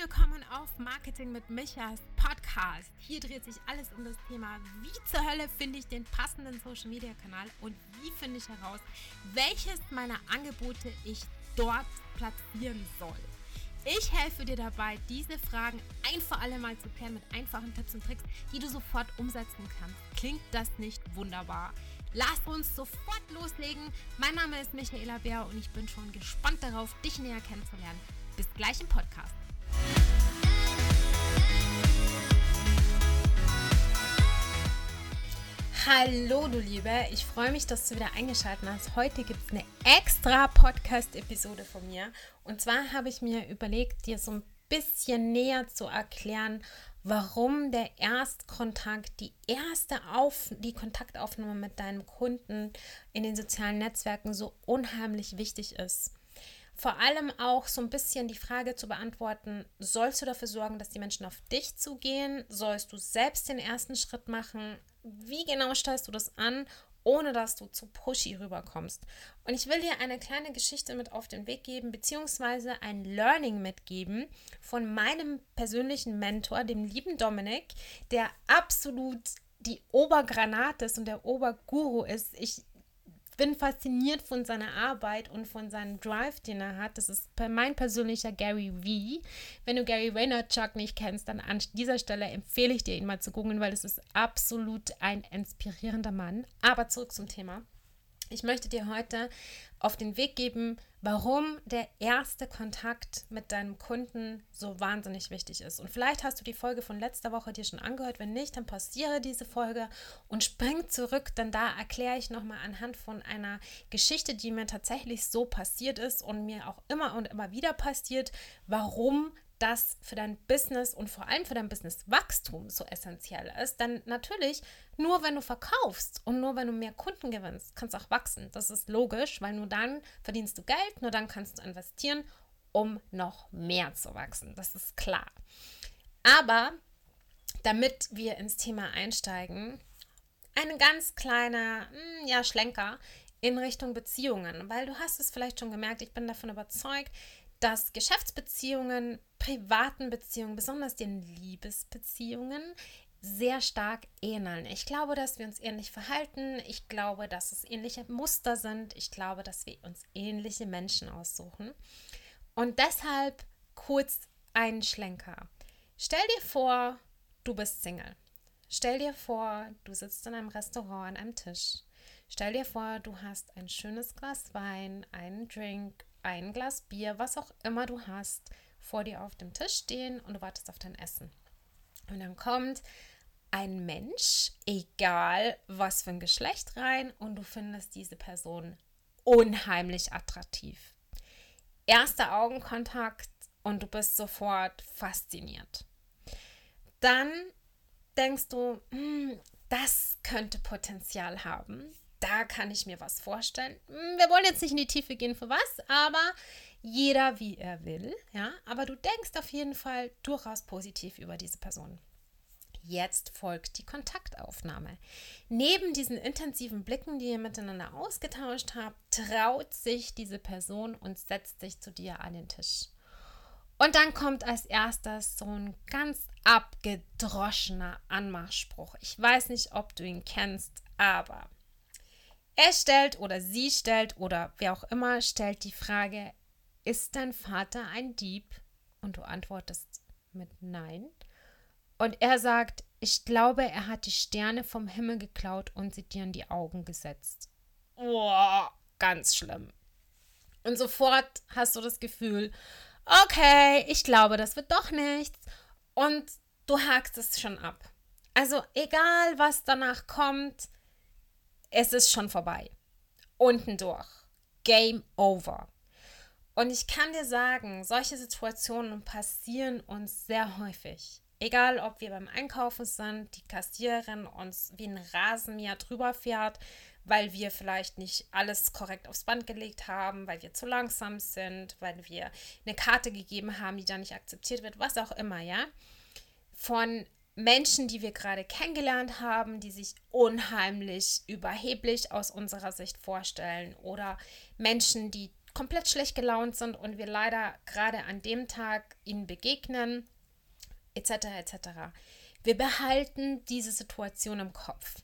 willkommen auf Marketing mit Michas Podcast. Hier dreht sich alles um das Thema, wie zur Hölle finde ich den passenden Social Media Kanal und wie finde ich heraus, welches meiner Angebote ich dort platzieren soll. Ich helfe dir dabei, diese Fragen ein für alle Mal zu klären mit einfachen Tipps und Tricks, die du sofort umsetzen kannst. Klingt das nicht wunderbar? Lass uns sofort loslegen. Mein Name ist Michaela Bär und ich bin schon gespannt darauf, dich näher kennenzulernen. Bis gleich im Podcast. Hallo du Liebe, ich freue mich, dass du wieder eingeschaltet hast. Heute gibt es eine extra Podcast-Episode von mir. Und zwar habe ich mir überlegt, dir so ein bisschen näher zu erklären, warum der Erstkontakt, die erste Auf, die Kontaktaufnahme mit deinem Kunden in den sozialen Netzwerken so unheimlich wichtig ist vor allem auch so ein bisschen die Frage zu beantworten, sollst du dafür sorgen, dass die Menschen auf dich zugehen? Sollst du selbst den ersten Schritt machen? Wie genau stellst du das an, ohne dass du zu pushy rüberkommst? Und ich will dir eine kleine Geschichte mit auf den Weg geben, beziehungsweise ein Learning mitgeben von meinem persönlichen Mentor, dem lieben Dominik, der absolut die Obergranate ist und der Oberguru ist. Ich bin fasziniert von seiner Arbeit und von seinem Drive, den er hat. Das ist mein persönlicher Gary V. Wenn du Gary Vaynerchuk nicht kennst, dann an dieser Stelle empfehle ich dir, ihn mal zu googeln, weil es ist absolut ein inspirierender Mann. Aber zurück zum Thema. Ich möchte dir heute auf den Weg geben, warum der erste Kontakt mit deinem Kunden so wahnsinnig wichtig ist. Und vielleicht hast du die Folge von letzter Woche dir schon angehört. Wenn nicht, dann pausiere diese Folge und spring zurück, denn da erkläre ich nochmal anhand von einer Geschichte, die mir tatsächlich so passiert ist und mir auch immer und immer wieder passiert, warum das für dein Business und vor allem für dein Businesswachstum so essentiell ist, dann natürlich nur wenn du verkaufst und nur wenn du mehr Kunden gewinnst, kannst du auch wachsen. Das ist logisch, weil nur dann verdienst du Geld, nur dann kannst du investieren, um noch mehr zu wachsen. Das ist klar. Aber damit wir ins Thema einsteigen, eine ganz kleine hm, ja, Schlenker in Richtung Beziehungen, weil du hast es vielleicht schon gemerkt, ich bin davon überzeugt, dass Geschäftsbeziehungen, privaten Beziehungen, besonders den Liebesbeziehungen, sehr stark ähneln. Ich glaube, dass wir uns ähnlich verhalten. Ich glaube, dass es ähnliche Muster sind. Ich glaube, dass wir uns ähnliche Menschen aussuchen. Und deshalb kurz ein Schlenker. Stell dir vor, du bist Single. Stell dir vor, du sitzt in einem Restaurant an einem Tisch. Stell dir vor, du hast ein schönes Glas Wein, einen Drink ein Glas Bier, was auch immer du hast, vor dir auf dem Tisch stehen und du wartest auf dein Essen. Und dann kommt ein Mensch, egal was für ein Geschlecht rein, und du findest diese Person unheimlich attraktiv. Erster Augenkontakt und du bist sofort fasziniert. Dann denkst du, hm, das könnte Potenzial haben da kann ich mir was vorstellen. Hm, wir wollen jetzt nicht in die Tiefe gehen für was, aber jeder wie er will, ja. Aber du denkst auf jeden Fall durchaus positiv über diese Person. Jetzt folgt die Kontaktaufnahme. Neben diesen intensiven Blicken, die ihr miteinander ausgetauscht habt, traut sich diese Person und setzt sich zu dir an den Tisch. Und dann kommt als erstes so ein ganz abgedroschener Anmachspruch. Ich weiß nicht, ob du ihn kennst, aber er stellt oder sie stellt oder wer auch immer stellt die Frage, ist dein Vater ein Dieb? Und du antwortest mit Nein. Und er sagt, ich glaube, er hat die Sterne vom Himmel geklaut und sie dir in die Augen gesetzt. Oh, ganz schlimm. Und sofort hast du das Gefühl, okay, ich glaube, das wird doch nichts. Und du hakst es schon ab. Also egal, was danach kommt, es ist schon vorbei. Unten durch. Game over. Und ich kann dir sagen, solche Situationen passieren uns sehr häufig. Egal, ob wir beim Einkaufen sind, die Kassiererin uns wie ein Rasenmäher drüber fährt, weil wir vielleicht nicht alles korrekt aufs Band gelegt haben, weil wir zu langsam sind, weil wir eine Karte gegeben haben, die da nicht akzeptiert wird, was auch immer, ja. Von Menschen, die wir gerade kennengelernt haben, die sich unheimlich überheblich aus unserer Sicht vorstellen oder Menschen, die komplett schlecht gelaunt sind und wir leider gerade an dem Tag ihnen begegnen, etc. etc. Wir behalten diese Situation im Kopf.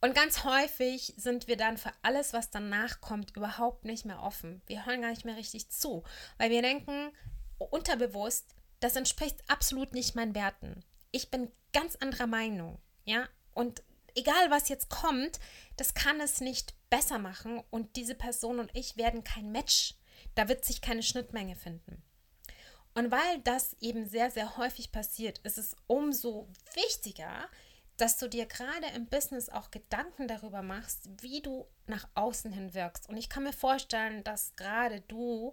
Und ganz häufig sind wir dann für alles, was danach kommt, überhaupt nicht mehr offen. Wir hören gar nicht mehr richtig zu, weil wir denken unterbewusst, das entspricht absolut nicht meinen Werten. Ich bin ganz anderer Meinung, ja? Und egal was jetzt kommt, das kann es nicht besser machen und diese Person und ich werden kein Match. Da wird sich keine Schnittmenge finden. Und weil das eben sehr, sehr häufig passiert, ist es umso wichtiger, dass du dir gerade im Business auch Gedanken darüber machst, wie du nach außen hin wirkst. Und ich kann mir vorstellen, dass gerade du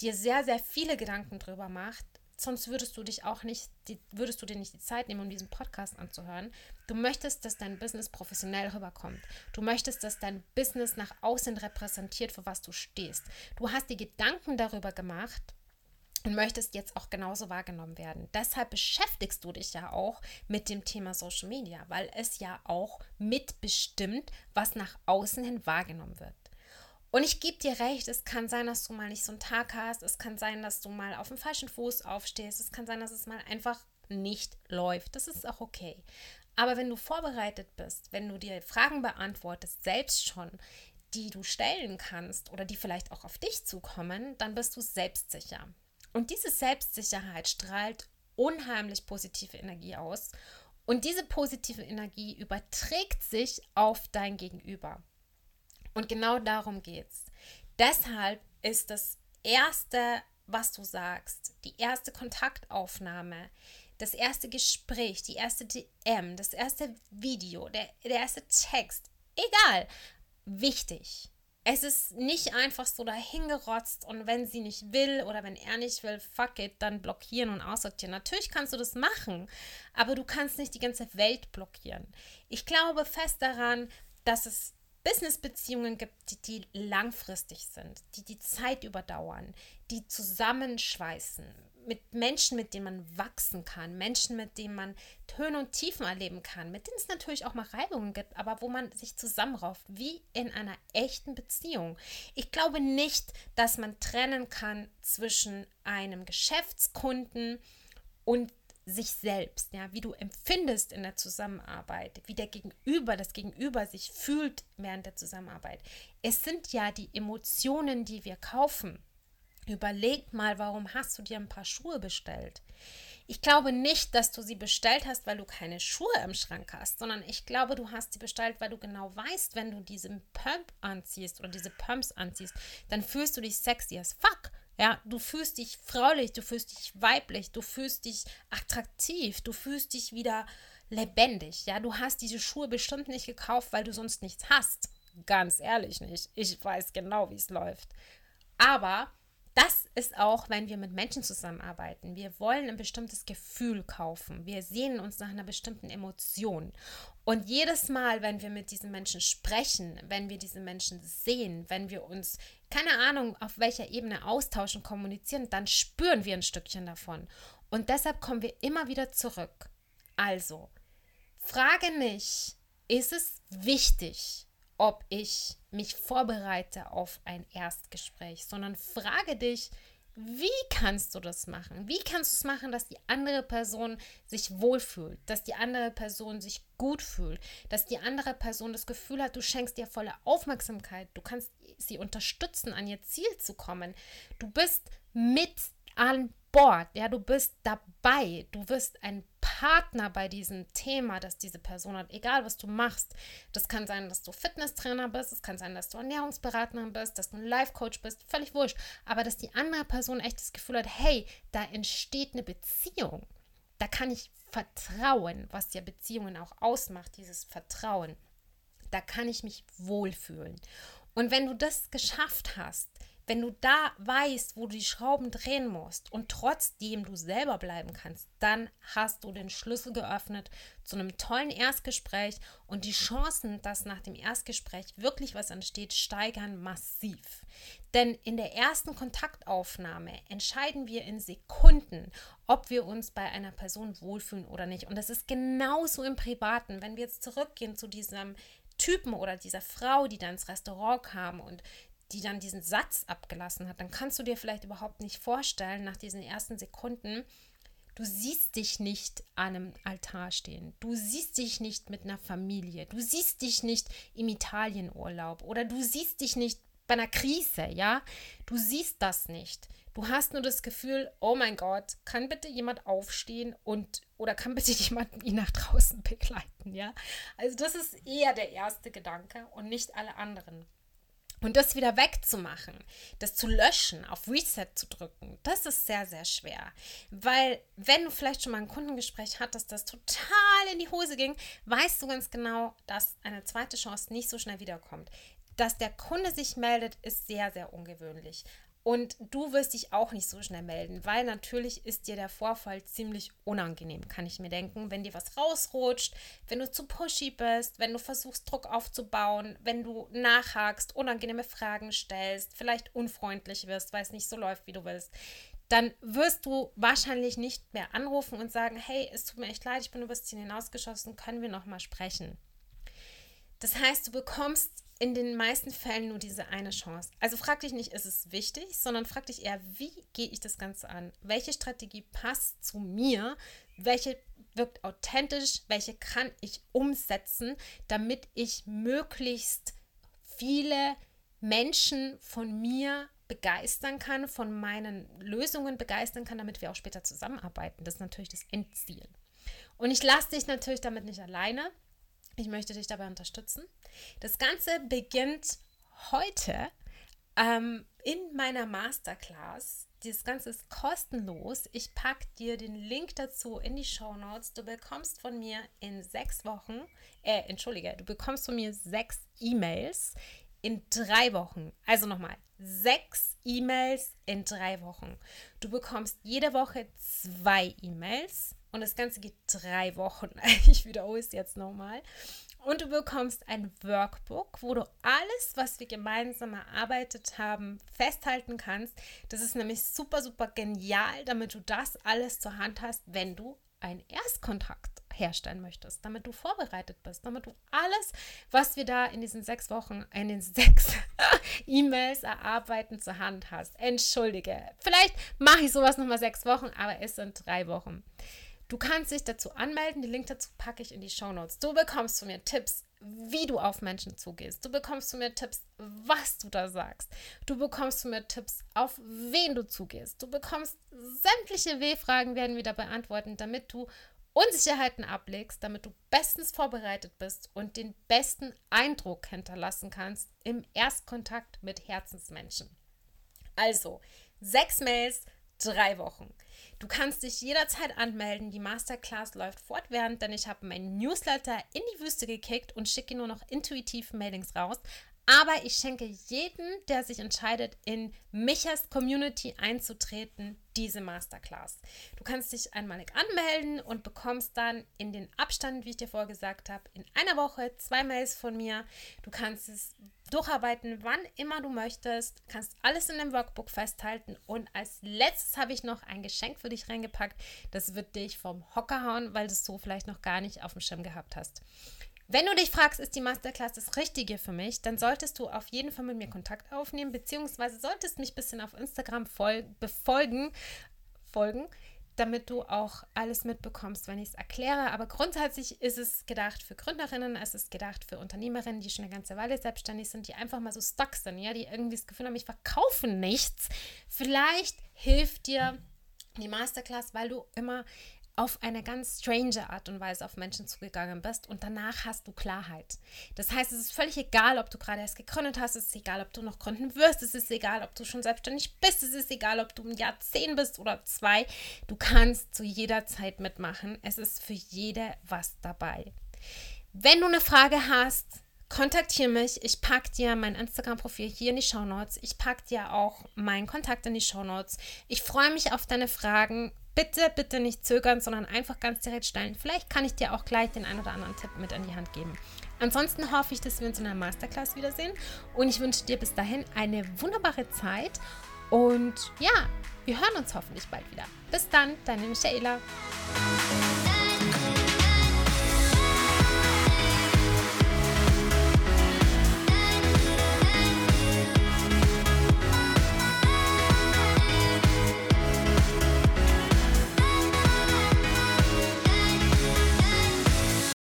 dir sehr, sehr viele Gedanken darüber machst, sonst würdest du dich auch nicht, die, würdest du dir nicht die Zeit nehmen, um diesen Podcast anzuhören. Du möchtest, dass dein Business professionell rüberkommt. Du möchtest, dass dein Business nach außen repräsentiert, für was du stehst. Du hast dir Gedanken darüber gemacht, und möchtest jetzt auch genauso wahrgenommen werden. Deshalb beschäftigst du dich ja auch mit dem Thema Social Media, weil es ja auch mitbestimmt, was nach außen hin wahrgenommen wird. Und ich gebe dir recht, es kann sein, dass du mal nicht so einen Tag hast, es kann sein, dass du mal auf dem falschen Fuß aufstehst, es kann sein, dass es mal einfach nicht läuft. Das ist auch okay. Aber wenn du vorbereitet bist, wenn du dir Fragen beantwortest, selbst schon, die du stellen kannst oder die vielleicht auch auf dich zukommen, dann bist du selbstsicher. Und diese Selbstsicherheit strahlt unheimlich positive Energie aus. Und diese positive Energie überträgt sich auf dein Gegenüber. Und genau darum geht es. Deshalb ist das Erste, was du sagst, die erste Kontaktaufnahme, das erste Gespräch, die erste DM, das erste Video, der, der erste Text, egal, wichtig es ist nicht einfach so dahingerotzt und wenn sie nicht will oder wenn er nicht will, fuck it, dann blockieren und aussortieren. Natürlich kannst du das machen, aber du kannst nicht die ganze Welt blockieren. Ich glaube fest daran, dass es Businessbeziehungen gibt, die, die langfristig sind, die die Zeit überdauern, die zusammenschweißen, mit Menschen, mit denen man wachsen kann, Menschen, mit denen man Töne und Tiefen erleben kann, mit denen es natürlich auch mal Reibungen gibt, aber wo man sich zusammenrauft, wie in einer echten Beziehung. Ich glaube nicht, dass man trennen kann zwischen einem Geschäftskunden und sich selbst, ja, wie du empfindest in der Zusammenarbeit, wie der Gegenüber, das Gegenüber sich fühlt während der Zusammenarbeit. Es sind ja die Emotionen, die wir kaufen. Überleg mal, warum hast du dir ein paar Schuhe bestellt? Ich glaube nicht, dass du sie bestellt hast, weil du keine Schuhe im Schrank hast, sondern ich glaube, du hast sie bestellt, weil du genau weißt, wenn du diesen Pump anziehst oder diese Pumps anziehst, dann fühlst du dich sexy as fuck. Ja, du fühlst dich fraulich, du fühlst dich weiblich, du fühlst dich attraktiv, du fühlst dich wieder lebendig. Ja, du hast diese Schuhe bestimmt nicht gekauft, weil du sonst nichts hast. Ganz ehrlich nicht. Ich weiß genau, wie es läuft. Aber das ist auch, wenn wir mit Menschen zusammenarbeiten. Wir wollen ein bestimmtes Gefühl kaufen. Wir sehnen uns nach einer bestimmten Emotion. Und jedes Mal, wenn wir mit diesen Menschen sprechen, wenn wir diese Menschen sehen, wenn wir uns, keine Ahnung, auf welcher Ebene austauschen, kommunizieren, dann spüren wir ein Stückchen davon. Und deshalb kommen wir immer wieder zurück. Also, frage nicht, ist es wichtig, ob ich mich vorbereite auf ein Erstgespräch, sondern frage dich, wie kannst du das machen? Wie kannst du es machen, dass die andere Person sich wohlfühlt, dass die andere Person sich gut fühlt, dass die andere Person das Gefühl hat, du schenkst ihr volle Aufmerksamkeit, du kannst sie unterstützen, an ihr Ziel zu kommen. Du bist mit an Bord, ja, du bist dabei, du wirst ein Partner bei diesem Thema, das diese Person hat, egal was du machst. Das kann sein, dass du Fitnesstrainer bist, es kann sein, dass du Ernährungsberaterin bist, dass du ein Life-Coach bist, völlig wurscht. Aber dass die andere Person echt das Gefühl hat, hey, da entsteht eine Beziehung. Da kann ich vertrauen, was ja Beziehungen auch ausmacht, dieses Vertrauen. Da kann ich mich wohlfühlen. Und wenn du das geschafft hast, wenn du da weißt, wo du die Schrauben drehen musst und trotzdem du selber bleiben kannst, dann hast du den Schlüssel geöffnet zu einem tollen Erstgespräch und die Chancen, dass nach dem Erstgespräch wirklich was entsteht, steigern massiv. Denn in der ersten Kontaktaufnahme entscheiden wir in Sekunden, ob wir uns bei einer Person wohlfühlen oder nicht. Und das ist genauso im Privaten. Wenn wir jetzt zurückgehen zu diesem Typen oder dieser Frau, die da ins Restaurant kam und die dann diesen Satz abgelassen hat, dann kannst du dir vielleicht überhaupt nicht vorstellen, nach diesen ersten Sekunden, du siehst dich nicht an einem Altar stehen, du siehst dich nicht mit einer Familie, du siehst dich nicht im Italienurlaub oder du siehst dich nicht bei einer Krise, ja, du siehst das nicht. Du hast nur das Gefühl, oh mein Gott, kann bitte jemand aufstehen und oder kann bitte jemand ihn nach draußen begleiten, ja? Also das ist eher der erste Gedanke und nicht alle anderen. Und das wieder wegzumachen, das zu löschen, auf Reset zu drücken, das ist sehr, sehr schwer. Weil, wenn du vielleicht schon mal ein Kundengespräch hattest, das total in die Hose ging, weißt du ganz genau, dass eine zweite Chance nicht so schnell wiederkommt. Dass der Kunde sich meldet, ist sehr, sehr ungewöhnlich. Und du wirst dich auch nicht so schnell melden, weil natürlich ist dir der Vorfall ziemlich unangenehm, kann ich mir denken, wenn dir was rausrutscht, wenn du zu pushy bist, wenn du versuchst, Druck aufzubauen, wenn du nachhakst, unangenehme Fragen stellst, vielleicht unfreundlich wirst, weil es nicht so läuft, wie du willst. Dann wirst du wahrscheinlich nicht mehr anrufen und sagen, hey, es tut mir echt leid, ich bin übers Ziel hinausgeschossen, können wir nochmal sprechen. Das heißt, du bekommst in den meisten Fällen nur diese eine Chance. Also frag dich nicht, ist es wichtig, sondern frag dich eher, wie gehe ich das Ganze an? Welche Strategie passt zu mir? Welche wirkt authentisch? Welche kann ich umsetzen, damit ich möglichst viele Menschen von mir begeistern kann, von meinen Lösungen begeistern kann, damit wir auch später zusammenarbeiten. Das ist natürlich das Endziel. Und ich lasse dich natürlich damit nicht alleine. Ich möchte dich dabei unterstützen. Das Ganze beginnt heute ähm, in meiner Masterclass. Das Ganze ist kostenlos. Ich packe dir den Link dazu in die Show Notes. Du bekommst von mir in sechs Wochen, äh, entschuldige, du bekommst von mir sechs E-Mails in drei Wochen. Also nochmal, sechs E-Mails in drei Wochen. Du bekommst jede Woche zwei E-Mails und das Ganze geht drei Wochen. Ich wiederhole es jetzt nochmal. Und du bekommst ein Workbook, wo du alles, was wir gemeinsam erarbeitet haben, festhalten kannst. Das ist nämlich super, super genial, damit du das alles zur Hand hast, wenn du einen Erstkontakt herstellen möchtest, damit du vorbereitet bist, damit du alles, was wir da in diesen sechs Wochen, in den sechs E-Mails erarbeiten, zur Hand hast. Entschuldige, vielleicht mache ich sowas nochmal sechs Wochen, aber es sind drei Wochen. Du kannst dich dazu anmelden. Den Link dazu packe ich in die Show Notes. Du bekommst von mir Tipps, wie du auf Menschen zugehst. Du bekommst von mir Tipps, was du da sagst. Du bekommst von mir Tipps, auf wen du zugehst. Du bekommst sämtliche W-Fragen werden wieder beantworten, damit du Unsicherheiten ablegst, damit du bestens vorbereitet bist und den besten Eindruck hinterlassen kannst im Erstkontakt mit Herzensmenschen. Also, sechs Mails, drei Wochen. Du kannst dich jederzeit anmelden. Die Masterclass läuft fortwährend, denn ich habe meinen Newsletter in die Wüste gekickt und schicke nur noch intuitiv Mailings raus. Aber ich schenke jedem, der sich entscheidet, in Michas Community einzutreten, diese Masterclass. Du kannst dich einmalig anmelden und bekommst dann in den Abstand, wie ich dir vorgesagt habe, in einer Woche zwei Mails von mir. Du kannst es durcharbeiten, wann immer du möchtest, kannst alles in dem Workbook festhalten und als letztes habe ich noch ein Geschenk für dich reingepackt. Das wird dich vom Hocker hauen, weil du es so vielleicht noch gar nicht auf dem Schirm gehabt hast. Wenn du dich fragst, ist die Masterclass das Richtige für mich, dann solltest du auf jeden Fall mit mir Kontakt aufnehmen, beziehungsweise solltest mich ein bisschen auf Instagram befolgen, folgen, damit du auch alles mitbekommst, wenn ich es erkläre. Aber grundsätzlich ist es gedacht für Gründerinnen, es ist gedacht für Unternehmerinnen, die schon eine ganze Weile selbstständig sind, die einfach mal so stuck sind, ja, die irgendwie das Gefühl haben, ich verkaufe nichts. Vielleicht hilft dir die Masterclass, weil du immer auf eine ganz strange Art und Weise auf Menschen zugegangen bist und danach hast du Klarheit. Das heißt, es ist völlig egal, ob du gerade erst gegründet hast, es ist egal, ob du noch gründen wirst, es ist egal, ob du schon selbstständig bist, es ist egal, ob du ein Jahr zehn bist oder zwei. Du kannst zu jeder Zeit mitmachen. Es ist für jede was dabei. Wenn du eine Frage hast, kontaktiere mich. Ich packe dir mein Instagram-Profil hier in die Show Notes. Ich packe dir auch meinen Kontakt in die Show Notes. Ich freue mich auf deine Fragen bitte, bitte nicht zögern, sondern einfach ganz direkt stellen. Vielleicht kann ich dir auch gleich den ein oder anderen Tipp mit an die Hand geben. Ansonsten hoffe ich, dass wir uns in der Masterclass wiedersehen und ich wünsche dir bis dahin eine wunderbare Zeit und ja, wir hören uns hoffentlich bald wieder. Bis dann, deine Michaela.